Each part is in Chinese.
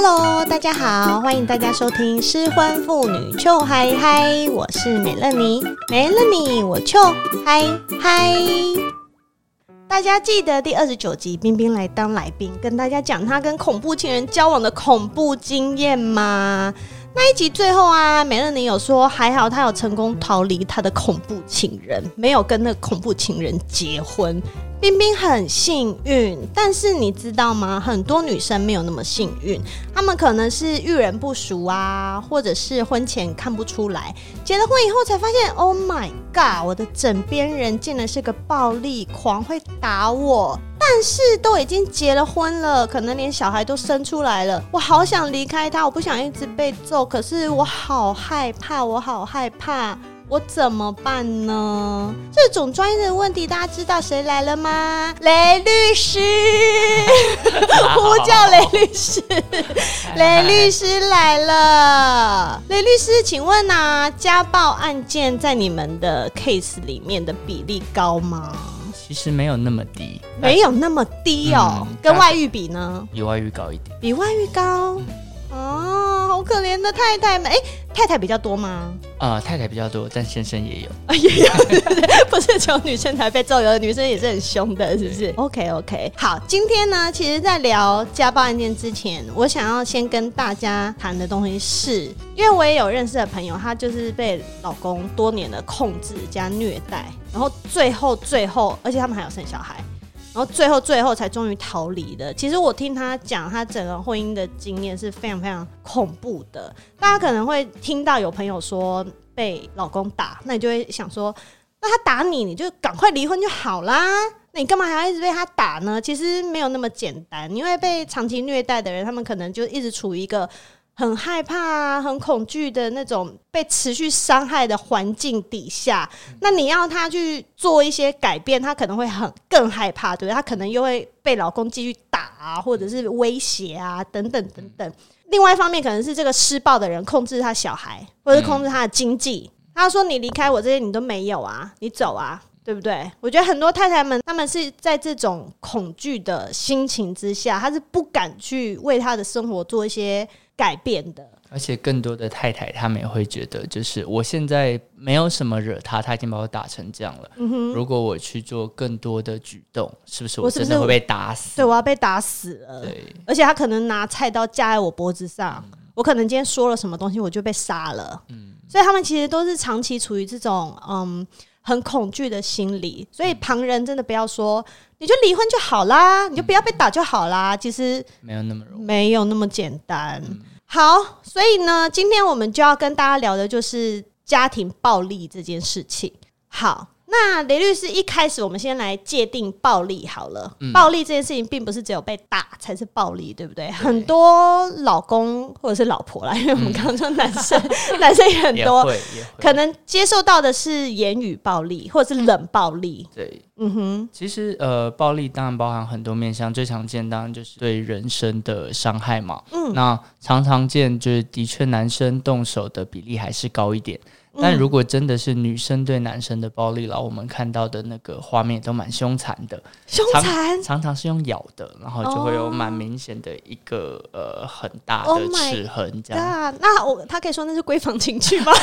Hello，大家好，欢迎大家收听失婚妇女 Chill High High，我是美乐妮，美乐妮，我 Chill High High。大家记得第二十九集，冰冰来当来宾，跟大家讲她跟恐怖情人交往的恐怖经验吗？那一集最后啊，美乐妮有说还好她有成功逃离她的恐怖情人，没有跟那恐怖情人结婚。冰冰很幸运，但是你知道吗？很多女生没有那么幸运，她们可能是遇人不淑啊，或者是婚前看不出来，结了婚以后才发现，Oh my god，我的枕边人竟然是个暴力狂，会打我。但是都已经结了婚了，可能连小孩都生出来了，我好想离开他，我不想一直被揍，可是我好害怕，我好害怕。我怎么办呢？这种专业的问题，大家知道谁来了吗？雷律师，呼叫雷律师，雷律师来了。雷律师，请问啊，家暴案件在你们的 case 里面的比例高吗？其实没有那么低，没有那么低哦。嗯、跟外遇比呢？比外遇高一点，比外遇高。嗯哦，好可怜的太太们！哎、欸，太太比较多吗？啊、呃，太太比较多，但先生也有，啊、也有，不是只有女生才被揍，有的女生也是很凶的，是不是？OK OK，好，今天呢，其实，在聊家暴案件之前，我想要先跟大家谈的东西是，因为我也有认识的朋友，她就是被老公多年的控制加虐待，然后最后最后，而且他们还有生小孩。然后最后最后才终于逃离的。其实我听他讲，他整个婚姻的经验是非常非常恐怖的。大家可能会听到有朋友说被老公打，那你就会想说，那他打你，你就赶快离婚就好啦。那你干嘛还要一直被他打呢？其实没有那么简单，因为被长期虐待的人，他们可能就一直处于一个。很害怕啊，很恐惧的那种被持续伤害的环境底下，那你要他去做一些改变，他可能会很更害怕，对不对？他可能又会被老公继续打啊，或者是威胁啊，等等等等。另外一方面，可能是这个施暴的人控制他小孩，或者是控制他的经济。他说：“你离开我这些，你都没有啊，你走啊，对不对？”我觉得很多太太们，他们是在这种恐惧的心情之下，他是不敢去为他的生活做一些。改变的，而且更多的太太，他们也会觉得，就是我现在没有什么惹他，他已经把我打成这样了。嗯，如果我去做更多的举动，是不是我真的会被打死？对，我要被打死了。对，而且他可能拿菜刀架在我脖子上，嗯，我可能今天说了什么东西，我就被杀了。嗯，所以他们其实都是长期处于这种嗯很恐惧的心理。所以旁人真的不要说，你就离婚就好啦，你就不要被打就好啦。其实没有那么容易，没有那么简单。嗯好，所以呢，今天我们就要跟大家聊的就是家庭暴力这件事情。好。那雷律师一开始，我们先来界定暴力好了。嗯、暴力这件事情，并不是只有被打才是暴力，对不对？对，很多老公或者是老婆啦，因为我们刚刚说男生，嗯、男生也很多，可能接受到的是言语暴力或者是冷暴力。对，嗯哼。其实呃，暴力当然包含很多面向，最常见当然就是对人身的伤害嘛。嗯，那常常见就是的确男生动手的比例还是高一点。但如果真的是女生对男生的暴力了，我们看到的那个画面都蛮凶残的，凶残常，常常是用咬的，然后就会有蛮明显的一个、oh. 呃很大的齿痕这样。Oh、那我他可以说那是闺房情趣吗？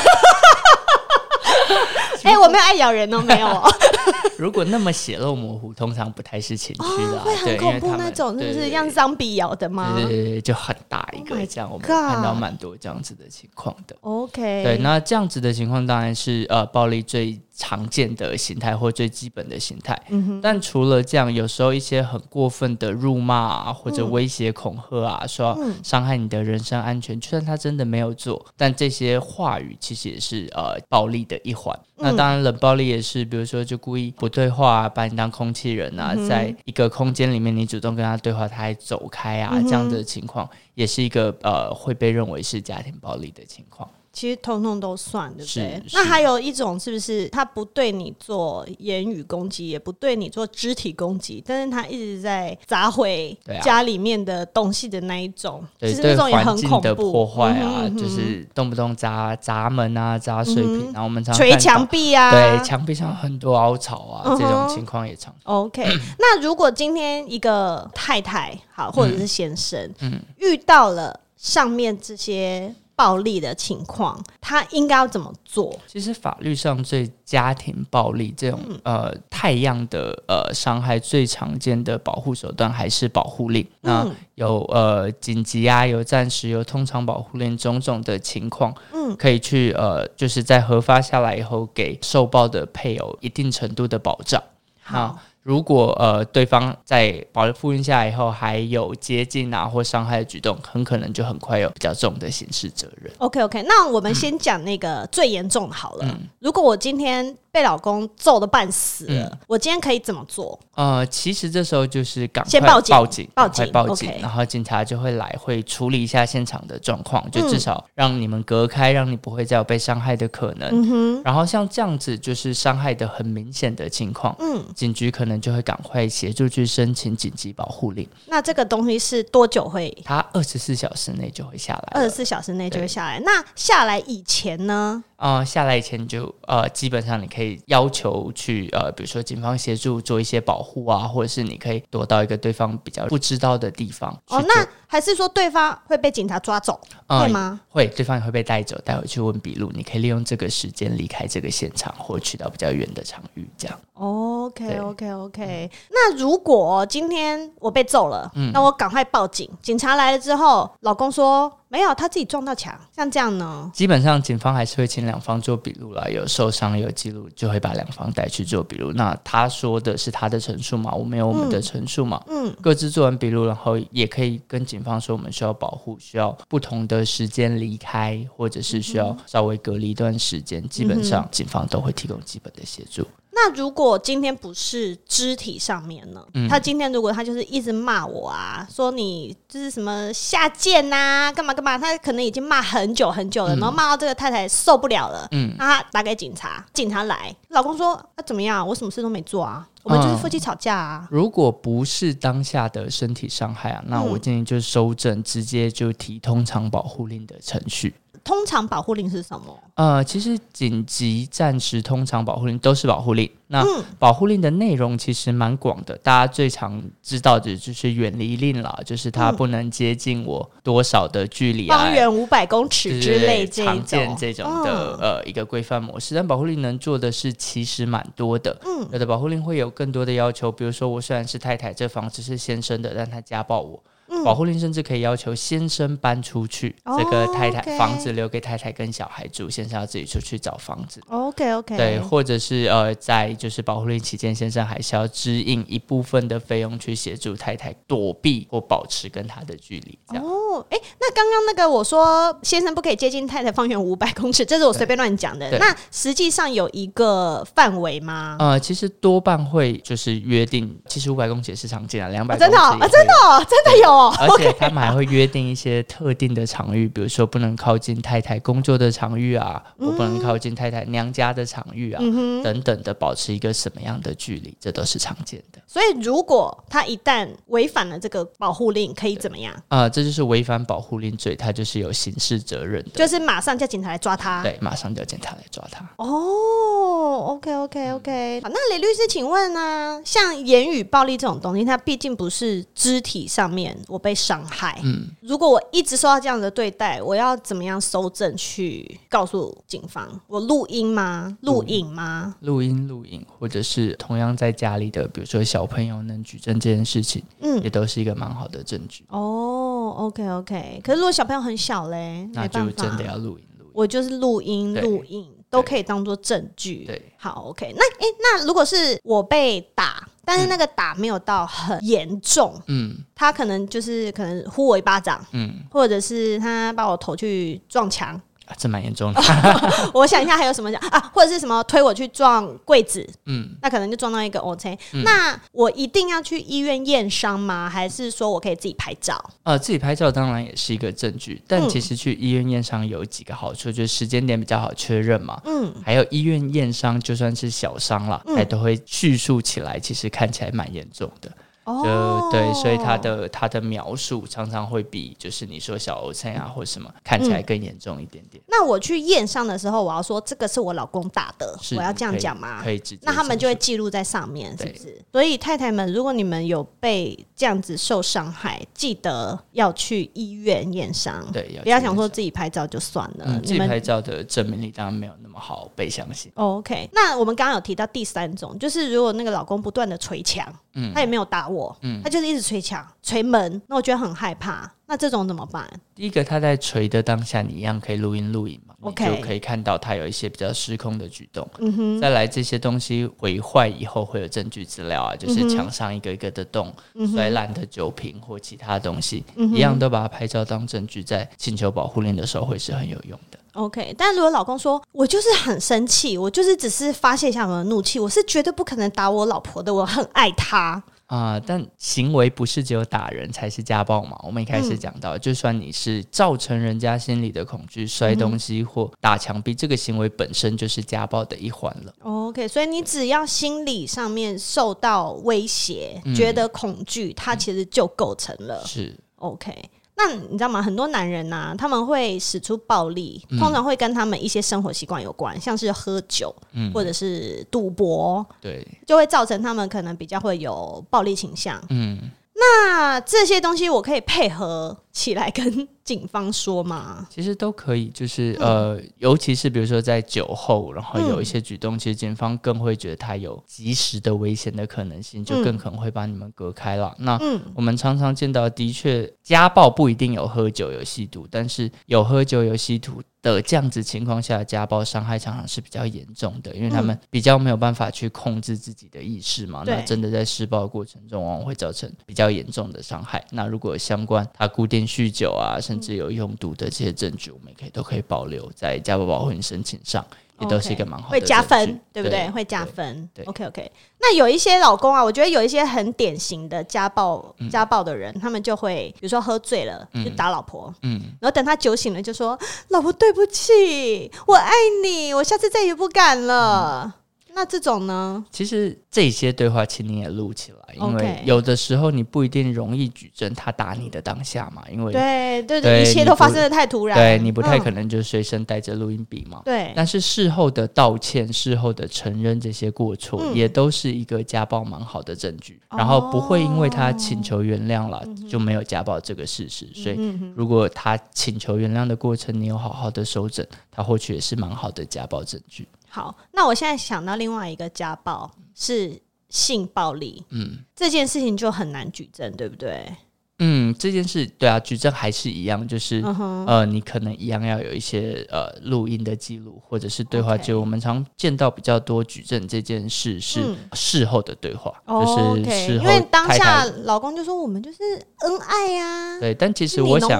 哎、欸，我没有爱咬人哦，没有哦。如果那么血肉模糊，通常不太是情绪的、啊哦，会很恐怖那种，是不是像脏笔咬的吗？对对对，就很大一个，oh、这样我们看到蛮多这样子的情况的。OK，对，那这样子的情况当然是呃暴力最常见的形态或最基本的形态。嗯。但除了这样，有时候一些很过分的辱骂啊，或者威胁恐吓啊，说伤害你的人身安全，就算他真的没有做，但这些话语其实也是呃暴力的一环。那当然，冷暴力也是，比如说就故意不对话啊，把你当空气人啊，在一个空间里面你主动跟他对话，他还走开啊，这样的情况也是一个呃会被认为是家庭暴力的情况。其实通通都算，对不对？那还有一种是不是他不对你做言语攻击，也不对你做肢体攻击，但是他一直在砸毁家里面的东西的那一种，其实那种也很恐怖，破坏啊、嗯哼哼，就是动不动砸砸门啊、砸碎品，嗯、然后我们常捶墙壁啊，对，墙壁上很多凹槽啊，嗯、这种情况也常。OK，那如果今天一个太太好，或者是先生，嗯，嗯。遇到了上面这些。暴力的情况，他应该要怎么做？其实法律上对家庭暴力这种、嗯、呃太样的呃伤害，最常见的保护手段还是保护令。那、嗯、有呃紧急啊，有暂时，有通常保护令，种种的情况，嗯，可以去呃就是在核发下来以后，给受暴的配偶一定程度的保障。好。如果呃对方在保护令下来以后还有接近啊或伤害的举动，很可能就很快有比较重的刑事责任。OK OK，那我们先讲那个最严重的好了。嗯。如果我今天被老公揍的半死了，嗯，我今天可以怎么做？呃，其实这时候就是赶快先报警，报警，报警，报警，然后警察就会来，会处理一下现场的状况，就至少让你们隔开，让你不会再有被伤害的可能。嗯哼。然后像这样子就是伤害的很明显的情况，嗯，警局可能就会赶快协助去申请紧急保护令。那这个东西是多久会？他二十四小时内就会下来，二十四小时内就会下来。那下来以前呢？啊、呃，下来以前就呃，基本上你可以要求去呃，比如说警方协助做一些保护啊，或者是你可以躲到一个对方比较不知道的地方。哦，那还是说对方会被警察抓走，呃、会吗？会，对方也会被带走，带回去问笔录。你可以利用这个时间离开这个现场，或去到比较远的场域，这样。OK OK OK。那如果今天我被揍了，嗯，那我赶快报警。警察来了之后，老公说。没有，他自己撞到墙，像这样呢？基本上警方还是会请两方做笔录啦，有受伤有记录，就会把两方带去做笔录。那他说的是他的陈述嘛，我们有我们的陈述嘛，嗯，各自做完笔录，然后也可以跟警方说我们需要保护，需要不同的时间离开，或者是需要稍微隔离一段时间。基本上警方都会提供基本的协助。那如果今天不是肢体上面呢？嗯、他今天如果他就是一直骂我啊，说你就是什么下贱呐，干嘛干嘛，他可能已经骂很久很久了，嗯、然后骂到这个太太受不了了，嗯，他打给警察，警察来，老公说啊怎么样？我什么事都没做啊，我们就是夫妻吵架啊。嗯、如果不是当下的身体伤害啊，那我建议就收证，直接就提通常保护令的程序。通常保护令是什么？呃，其实紧急、暂时、通常保护令都是保护令。那保护令的内容其实蛮广的，大家最常知道的就是远离令了，就是它不能接近我多少的距离啊，方圆五百公尺之类常见这种的呃一个规范模式。但保护令能做的是其实蛮多的，嗯，有的保护令会有更多的要求，比如说我虽然是太太，这房子是先生的，但他家暴我。保护令甚至可以要求先生搬出去，嗯、这个太太、房子留给太太跟小孩住，先生要自己出去找房子。OK OK，对，或者是呃，在就是保护令期间，先生还是要支应一部分的费用去协助太太躲避或保持跟他的距离。哦，哎，那刚刚那个我说先生不可以接近太太方圆五百公尺，这是我随便乱讲的。那实际上有一个范围吗？呃，其实多半会就是约定，其实五百公尺也是常见啊，两百、哦、真的啊，真的哦，真的有。而且他们还会约定一些特定的场域，比如说不能靠近太太工作的场域啊，我不能靠近太太娘家的场域啊，等等的，保持一个什么样的距离，这都是常见的。所以，如果他一旦违反了这个保护令，可以怎么样？啊，这就是违反保护令罪，他就是有刑事责任的，就是马上叫警察来抓他。对，马上叫警察来抓他。哦，OK，OK，OK。好，那李律师，请问呢？像言语暴力这种东西，它毕竟不是肢体上面。我被伤害。嗯，如果我一直受到这样的对待，我要怎么样搜证去告诉警方？我录音吗？录影吗？录音、录影，或者是同样在家里的，比如说小朋友能举证这件事情，嗯，也都是一个蛮好的证据。哦，OK OK。可是如果小朋友很小嘞，那就真的要录音、录音。我就是录音、录音。都可以当做证据。对，好，OK 那。那诶，那如果是我被打，但是那个打没有到很严重，嗯，他可能就是可能呼我一巴掌，嗯，或者是他把我头去撞墙。啊，这蛮严重的。我想一下还有什么讲啊，或者是什么推我去撞柜子，嗯，那可能就撞到一个 OK。嗯，那我一定要去医院验伤吗？还是说我可以自己拍照？呃，自己拍照当然也是一个证据，但其实去医院验伤有几个好处，就是时间点比较好确认嘛。嗯，还有医院验伤就算是小伤了，还都会叙述起来，其实看起来蛮严重的。就对，所以他的他的描述常常会比就是你说小欧菜啊或什么看起来更严重一点点。那我去验伤的时候，我要说这个是我老公打的，我要这样讲吗？可以直接。那他们就会记录在上面，是不是？所以太太们，如果你们有被这样子受伤害，记得要去医院验伤。对，不要想说自己拍照就算了。自己拍照的证明力当然没有那么好被相信。OK，那我们刚刚有提到第三种，就是如果那个老公不断的捶墙，嗯，他也没有打我，嗯，他就是一直捶墙、捶门，那我觉得很害怕。那这种怎么办？第一个，他在锤的当下，你一样可以录音录影嘛，OK，就可以看到他有一些比较失控的举动。嗯哼，再来这些东西毁坏以后会有证据资料啊，就是墙上一个一个的洞、摔烂的酒瓶或其他东西，一样都把它拍照当证据，在请求保护令的时候会是很有用的。OK，但如果老公说我就是很生气，我就是只是发泄一下我的怒气，我是绝对不可能打我老婆的，我很爱她。啊、呃，但行为不是只有打人才是家暴嘛？我们一开始讲到，嗯、就算你是造成人家心理的恐惧，摔东西或打墙壁，嗯、这个行为本身就是家暴的一环了。OK，所以你只要心理上面受到威胁，嗯、觉得恐惧，它其实就构成了。是 OK。那你知道吗？很多男人呐、啊，他们会使出暴力，通常会跟他们一些生活习惯有关，嗯、像是喝酒，嗯、或者是赌博，对，就会造成他们可能比较会有暴力倾向。嗯。那这些东西我可以配合起来跟警方说嘛？其实都可以，就是呃，尤其是比如说在酒后，然后有一些举动，其实警方更会觉得他有及时的危险的可能性，就更可能会把你们隔开了。那我们常常见到，的确家暴不一定有喝酒有吸毒，但是有喝酒有吸毒的这样子情况下，家暴伤害常常是比较严重的，因为他们比较没有办法去控制自己的意识嘛。那真的在施暴过程中，往往会造成比较严重的伤害。那如果相关他固定酗酒啊，甚至有用毒的这些证据，我们也可以都可以保留在家暴保护令申请上。也都是一个蛮好的，会加分，对不对？会加分。对，OK OK。那有一些老公啊，我觉得有一些很典型的家暴家暴的人，他们就会比如说喝醉了就打老婆，嗯，然后等他酒醒了就说：“老婆，对不起，我爱你，我下次再也不敢了。”那这种呢？其实这些对话，请你也录起来，因为有的时候你不一定容易举证他打你的当下嘛，因为对对对，一切都发生的太突然，对你不太可能就随身带着录音笔嘛。对，但是事后的道歉、事后的承认这些过错，也都是一个家暴蛮好的证据。然后不会因为他请求原谅了就没有家暴这个事实。所以如果他请求原谅的过程你有好好的收整，他或许也是蛮好的家暴证据。好，那我现在想到另外一个家暴是性暴力，嗯，这件事情就很难举证，对不对？嗯，这件事对啊，举证还是一样，就是、uh. 呃，你可能一样要有一些呃录音的记录或者是对话记录。Okay. 我们常见到比较多举证这件事是事后的对话，嗯、就是事后因为当下老公就说我们就是恩爱呀、啊，对，但其实我想，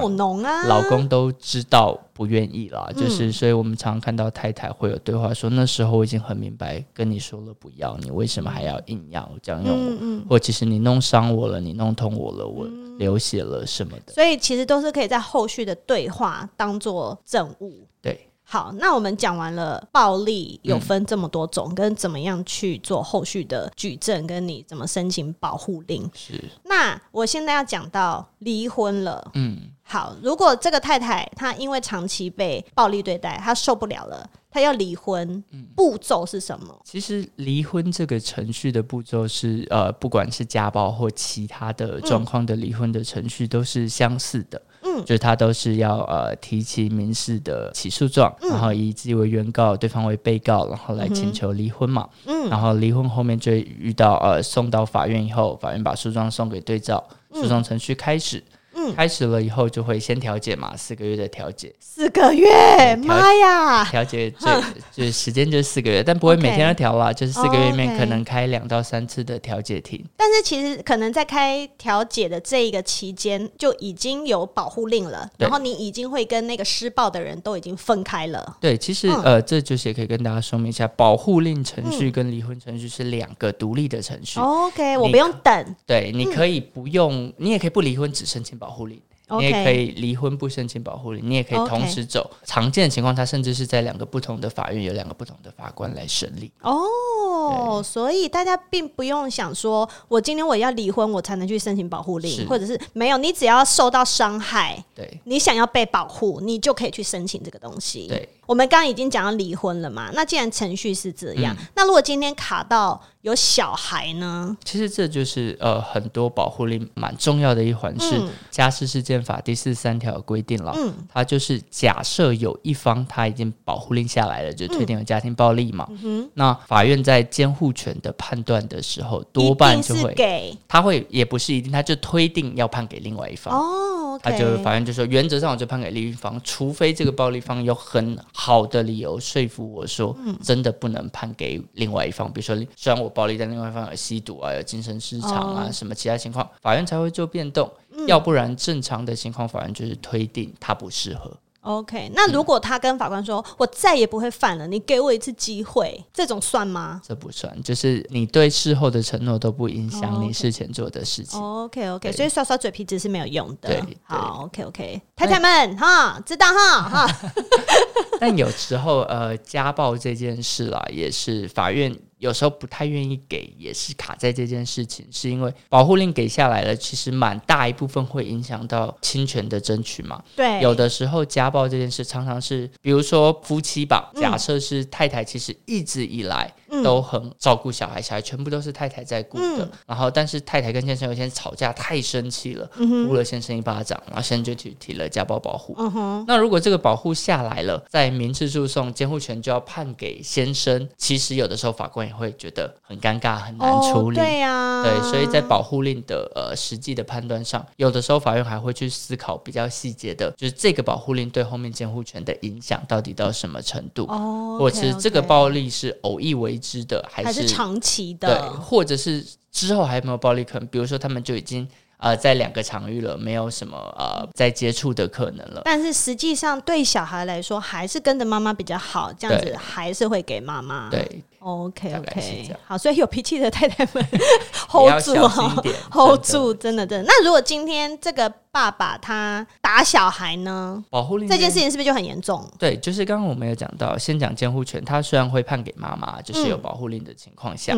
老公都知道不愿意啦，嗯、就是所以我们常看到太太会有对话说，那时候我已经很明白跟你说了不要，你为什么还要硬要这样用我？嗯嗯、或其实你弄伤我了，你弄痛我了，我。嗯流血了什么的，所以其实都是可以在后续的对话当做证物。对，好，那我们讲完了暴力有分这么多种，嗯、跟怎么样去做后续的举证，跟你怎么申请保护令。是。那我现在要讲到离婚了。嗯。好，如果这个太太她因为长期被暴力对待，她受不了了，她要离婚，步骤是什么？其实离婚这个程序的步骤是呃，不管是家暴或其他的状况的离婚的程序都是相似的。嗯，就是他都是要呃提起民事的起诉状，嗯、然后以自己为原告，对方为被告，然后来请求离婚嘛。嗯，然后离婚后面就遇到呃送到法院以后，法院把诉状送给对照，诉讼程序开始。嗯，开始了以后就会先调解嘛，四个月的调解。四个月，妈呀！调解这就是时间就是四个月，但不会每天都调啦，就是四个月里面可能开两到三次的调解庭。但是其实可能在开调解的这一个期间就已经有保护令了，然后你已经会跟那个施暴的人都已经分开了。对，其实呃，这就是也可以跟大家说明一下，保护令程序跟离婚程序是两个独立的程序。OK，我不用等。对，你可以不用，你也可以不离婚，只申请保护令。你也可以离婚不申请保护令，你也可以同时走。常见的情况，他甚至是在两个不同的法院，有两个不同的法官来审理。哦，所以大家并不用想说，我今天我要离婚，我才能去申请保护令，或者是没有，你只要受到伤害，对，你想要被保护，你就可以去申请这个东西。对，我们刚刚已经讲到离婚了嘛，那既然程序是这样，那如果今天卡到有小孩呢？其实这就是呃很多保护令蛮重要的一环，是家事事件法第四十三条规定了，嗯，它就是假设有一方他已经保护令下来了，就推定有家庭暴力嘛，嗯，那法院在监护权的判断的时候，多半就会给，他会也不是一定，他就推定要判给另外一方。哦，他就法院就说原则上我就判给另一方，除非这个暴力方有很好的理由说服我说，真的不能判给另外一方，比如说虽然我暴力，但另外一方有吸毒啊，有精神失常啊，什么其他情况，法院才会做变动。要不然，正常的情况，法院就是推定他不适合。OK，那如果他跟法官说：“嗯、我再也不会犯了，你给我一次机会”，这种算吗？这不算，就是你对事后的承诺都不影响你事前做的事情。OK OK，所以刷刷嘴皮子是没有用的。对，好 OK OK，太太们哈，知道哈哈。但有时候呃，家暴这件事啦，也是法院。有时候不太愿意给，也是卡在这件事情，是因为保护令给下来了，其实蛮大一部分会影响到侵权的争取嘛。对，有的时候家暴这件事常常是，比如说夫妻吧，假设是太太，其实一直以来都很照顾小孩，小孩全部都是太太在顾的。然后，但是太太跟先生有一天吵架，太生气了，呼了先生一巴掌，然后先生就去提了家暴保护。嗯哼。那如果这个保护下来了，在民事诉讼监护权就要判给先生，其实有的时候法官。也会觉得很尴尬，很难处理。哦、对呀、啊，对，所以在保护令的呃实际的判断上，有的时候法院还会去思考比较细节的，就是这个保护令对后面监护权的影响到底到什么程度，哦，或者是这个暴力是偶一为之的，还是，还是长期的？对，或者是之后还有没有暴力可能？比如说他们就已经。呃，在两个场域了，没有什么呃再接触的可能了。但是实际上对小孩来说，还是跟着妈妈比较好，这样子还是会给妈妈。对，OK OK，好，所以有脾气的太太们 hold 住，hold 住，真的真的。那如果今天这个爸爸他打小孩呢？保护令这件事情是不是就很严重？对，就是刚刚我们有讲到，先讲监护权，他虽然会判给妈妈，就是有保护令的情况下。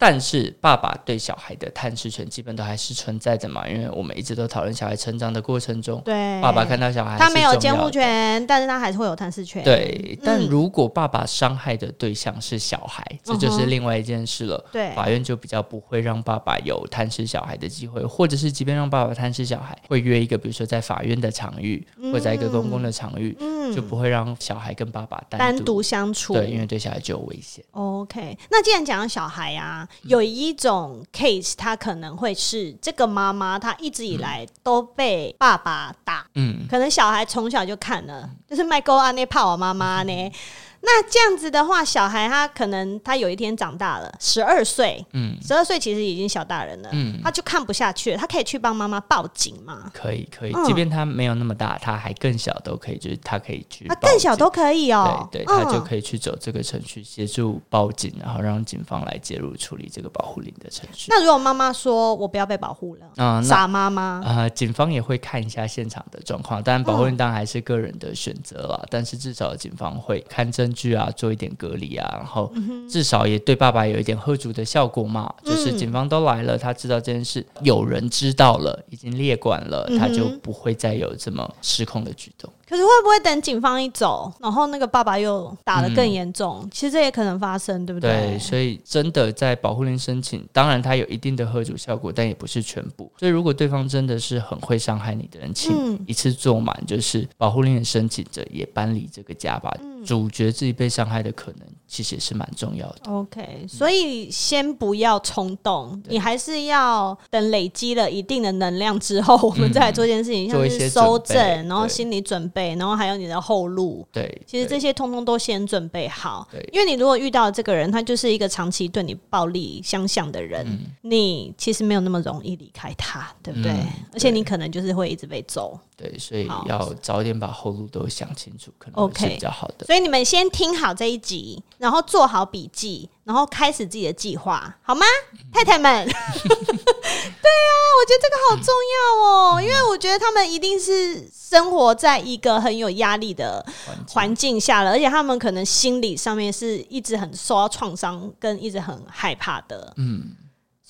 但是爸爸对小孩的探视权基本都还是存在的嘛，因为我们一直都讨论小孩成长的过程中，对，爸爸看到小孩，他没有监护权，但是他还是会有探视权。对，但如果爸爸伤害的对象是小孩，嗯、这就是另外一件事了。对，法院就比较不会让爸爸有探视小孩的机会，或者是即便让爸爸探视小孩，会约一个比如说在法院的场域，嗯、或者在一个公共的场域，嗯、就不会让小孩跟爸爸单独，单独相处。对，因为对小孩就有危险。OK，那既然讲到小孩啊。有一种 case，他可能会是这个妈妈，她一直以来都被爸爸打，嗯，可能小孩从小就看了，就是麦勾阿内怕我妈妈呢，那这样子的话，小孩他可能他有一天长大了，十二岁，嗯，十二岁其实已经小大人了，嗯，他就看不下去了，他可以去帮妈妈报警吗？可以，可以，即便他没有那么大，他还更小都可以，就是他可以去，他更小都可以哦，对，对，他就可以去走这个程序，协助报警，然后让警方来介入处理这个保护令的程序。那如果妈妈说我不要被保护了，嗯，傻妈妈，啊，警方也会看一下现场的状况，当然保护令当然还是个人的选择了，但是至少警方会看证据啊，做一点隔离啊，然后至少也对爸爸有一点喝足的效果嘛。嗯、就是警方都来了，他知道这件事，有人知道了，已经列管了，他就不会再有这么失控的举动。可是会不会等警方一走，然后那个爸爸又打得更严重？嗯、其实这也可能发生，对不对？对，所以真的在保护令申请，当然它有一定的吓阻效果，但也不是全部。所以如果对方真的是很会伤害你的人，请一次做满，就是保护令的申请者也搬离这个家吧。嗯、主角自己被伤害的可能其实也是蛮重要的。OK，所以先不要冲动，你还是要等累积了一定的能量之后，我们再来做一件事情，嗯、像是搜证，然后心理准备。对，然后还有你的后路。对，其实这些通通都先准备好。对，因为你如果遇到这个人，他就是一个长期对你暴力相向的人，嗯、你其实没有那么容易离开他，对不对？而且你可能就是会一直被揍。对，所以要早点把后路都想清楚，可能是比较好的。所以你们先听好这一集，然后做好笔记，然后开始自己的计划，好吗？嗯、太太们，对啊，我觉得这个好重要哦，嗯、因为我觉得他们一定是生活在一个很有压力的环境下了，而且他们可能心理上面是一直很受到创伤，跟一直很害怕的。嗯。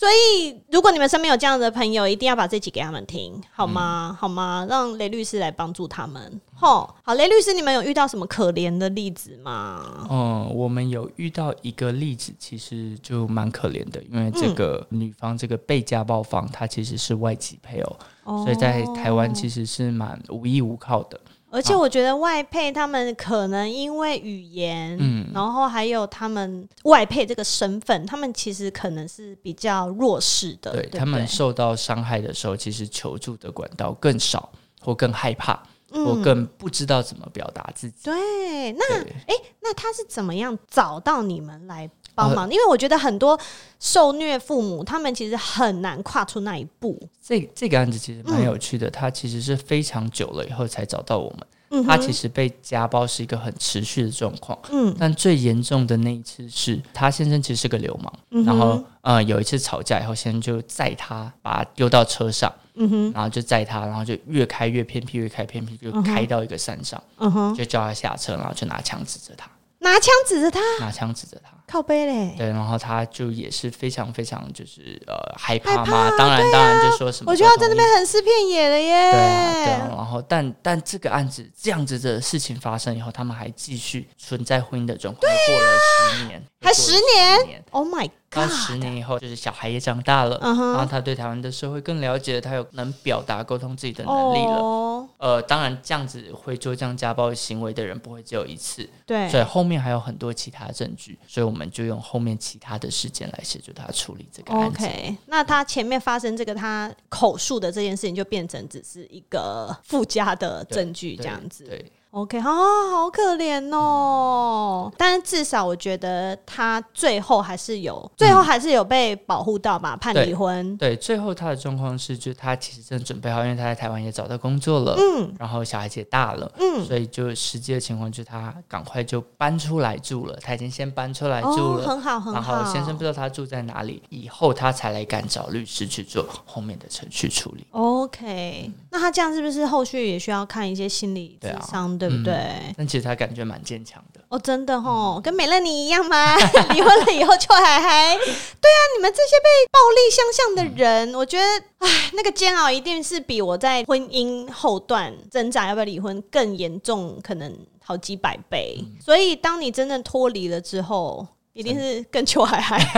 所以，如果你们身边有这样的朋友，一定要把这集给他们听，好吗？嗯、好吗？让雷律师来帮助他们。吼，好，雷律师，你们有遇到什么可怜的例子吗？嗯，我们有遇到一个例子，其实就蛮可怜的，因为这个女方，这个被家暴方，她其实是外籍配偶，哦、所以在台湾其实是蛮无依无靠的。而且我觉得外配他们可能因为语言，嗯，然后还有他们外配这个身份，他们其实可能是比较弱势的。对，他们受到伤害的时候，其实求助的管道更少，或更害怕，嗯、或更不知道怎么表达自己。对，那哎对，那他是怎么样找到你们来帮忙？呃、因为我觉得很多受虐父母，他们其实很难跨出那一步。这这个案子其实蛮有趣的，嗯、他其实是非常久了以后才找到我们。嗯、他其实被家暴是一个很持续的状况。嗯，但最严重的那一次是他先生其实是个流氓，嗯、然后呃有一次吵架以后，先生就载他把他丢到车上，嗯哼，然后就载他，然后就越开越偏僻，越开偏僻，就开到一个山上，嗯哼，就叫他下车，然后就拿枪指着他。拿枪指着他，拿枪指着他，靠背嘞。对，然后他就也是非常非常就是呃害怕嘛，当然当然就说什么，我觉得在那边横尸遍野了耶。对啊，对啊。然后但但这个案子这样子的事情发生以后，他们还继续存在婚姻的状况，过了十年，还十年，Oh my。God！十年以后，就是小孩也长大了，uh huh. 然后他对台湾的社会更了解了，他有能表达沟通自己的能力了。Oh. 呃，当然这样子会做这样家暴行为的人不会只有一次，对，所以后面还有很多其他证据，所以我们就用后面其他的事件来协助他处理这个案子。OK，那他前面发生这个他口述的这件事情，就变成只是一个附加的证据，这样子。对。OK，好，好可怜哦。但是至少我觉得他最后还是有，最后还是有被保护到吧？判离婚。对，最后他的状况是，就他其实正准备好，因为他在台湾也找到工作了，嗯，然后小孩子也大了，嗯，所以就实际的情况就是他赶快就搬出来住了。他已经先搬出来住了，很好，很好。然后先生不知道他住在哪里，以后他才来敢找律师去做后面的程序处理。OK，那他这样是不是后续也需要看一些心理咨商？对不对？嗯、但其实他感觉蛮坚强的哦，真的哦，嗯、跟美乐你一样吗？离婚了以后就还还对啊，你们这些被暴力相向的人，嗯、我觉得，唉，那个煎熬一定是比我在婚姻后段挣扎要不要离婚更严重，可能好几百倍。嗯、所以，当你真正脱离了之后，一定是更邱海海。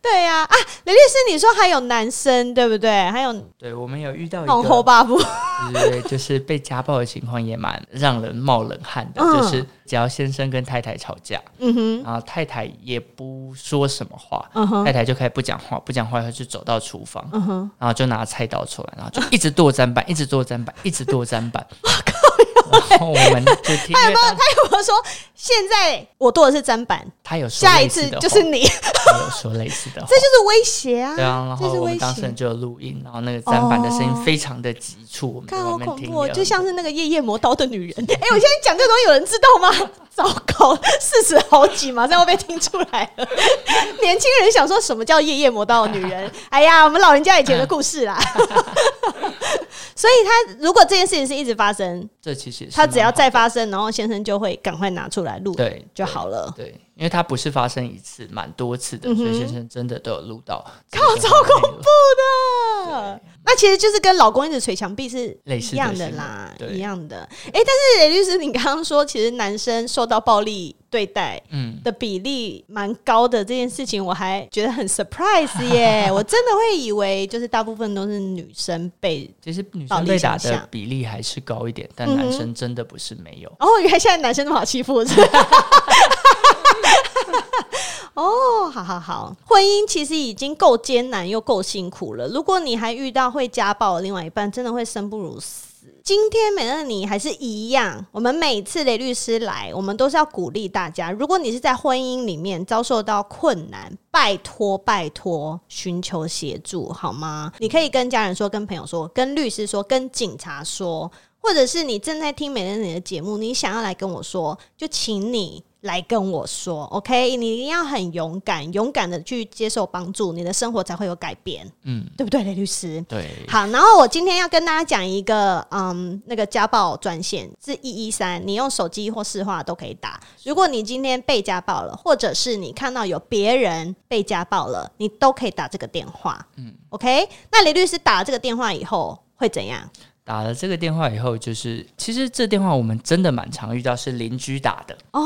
对呀，啊，雷律师，你说还有男生对不对？还有，对我们有遇到一个后爸父，对对，就是被家暴的情况也蛮让人冒冷汗的。嗯、就是只要先生跟太太吵架，嗯哼，然后太太也不说什么话，嗯哼，太太就开始不讲话，不讲话以后就走到厨房，嗯哼，然后就拿菜刀出来，然后就一直剁砧板，一直剁砧板，一直剁砧板。我靠！然后我们就听。他有没有？他有没有说？现在我剁的是砧板，他有下一次就是你，他有说类似的，这就是威胁啊！对啊，然后我们当时就有录音，然后那个砧板的声音非常的急促，看好 恐怖，就像是那个夜夜磨刀的女人。哎，我现在讲这个东西，有人知道吗？糟糕，四十好几，马上要被听出来了。年轻人想说什么叫夜夜磨刀的女人？哎呀，我们老人家以前的故事啦。所以他如果这件事情是一直发生，这其实他只要再发生，然后先生就会赶快拿出来录，对就好了。对，因为他不是发生一次，蛮多次的，所以先生真的都有录到。靠，超恐怖的！那其实就是跟老公一直捶墙壁是一样的啦，一样的。哎，但是雷律师，你刚刚说其实男生受到暴力对待，嗯，的比例蛮高的这件事情，我还觉得很 surprise 耶！我真的会以为就是大部分都是女生被，其实女生被打的比例还是高一点，但男生真的不是没有。哦，原来现在男生那么好欺负是？哦，好好好，婚姻其实已经够艰难又够辛苦了。如果你还遇到会家暴的另外一半，真的会生不如死。今天美乐你还是一样，我们每次雷律师来，我们都是要鼓励大家。如果你是在婚姻里面遭受到困难，拜托拜托，寻求协助好吗？你可以跟家人说，跟朋友说，跟律师说，跟警察说，或者是你正在听美乐你的节目，你想要来跟我说，就请你。来跟我说，OK？你一定要很勇敢，勇敢的去接受帮助，你的生活才会有改变，嗯，对不对，雷律师？对。好，然后我今天要跟大家讲一个，嗯，那个家暴专线是一一三，你用手机或市话都可以打。如果你今天被家暴了，或者是你看到有别人被家暴了，你都可以打这个电话，嗯，OK？那雷律师打了这个电话以后会怎样？打了这个电话以后，就是其实这电话我们真的蛮常遇到，是邻居打的哦。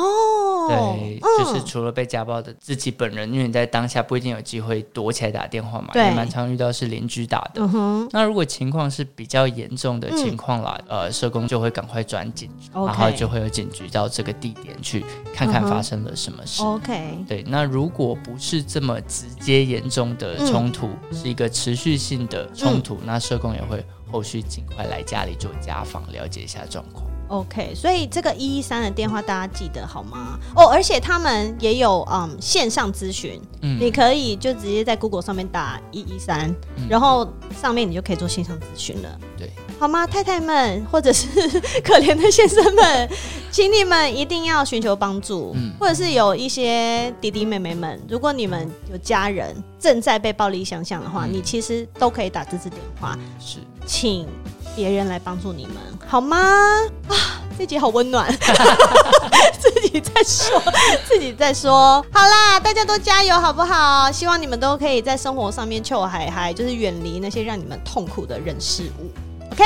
对，嗯、就是除了被家暴的自己本人，因为你在当下不一定有机会躲起来打电话嘛，对也蛮常遇到是邻居打的。嗯、那如果情况是比较严重的情况啦，嗯、呃，社工就会赶快转警局然后就会有警局到这个地点去看看发生了什么事。OK，对，那如果不是这么直接严重的冲突，嗯、是一个持续性的冲突，嗯、那社工也会。后续尽快来家里做家访，了解一下状况。OK，所以这个一一三的电话大家记得好吗？哦，而且他们也有嗯线上咨询，嗯，你可以就直接在 Google 上面打一一三，然后上面你就可以做线上咨询了。对，好吗？太太们或者是 可怜的先生们，请你们一定要寻求帮助，嗯，或者是有一些弟弟妹妹们，如果你们有家人正在被暴力相向的话，嗯，你其实都可以打这支电话，是，请。别人来帮助你们好吗？啊，这集好温暖，自己在说，自己在说。好啦，大家都加油好不好？希望你们都可以在生活上面臭嗨嗨，就是远离那些让你们痛苦的人事物。OK。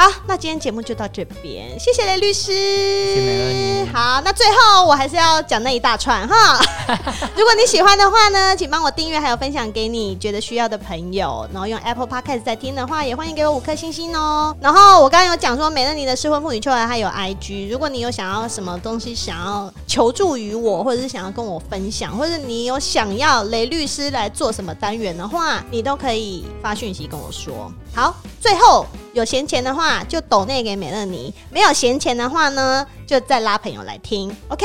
好，那今天节目就到这边，谢谢雷律师。谢谢美。好，那最后我还是要讲那一大串哈。如果你喜欢的话呢，请帮我订阅，还有分享给你觉得需要的朋友。然后用 Apple Podcast 在听的话，也欢迎给我五颗星星哦。然后我刚刚有讲说，美乐妮的失婚妇女秋来还有 IG，如果你有想要什么东西想要求助于我，或者是想要跟我分享，或者你有想要雷律师来做什么单元的话，你都可以发讯息跟我说。好，最后有闲钱的话就抖那给美乐妮，没有闲钱的话呢，就再拉朋友来听。OK，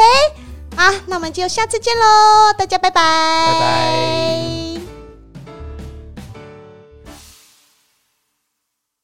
好，那我们就下次见喽，大家拜拜，拜拜。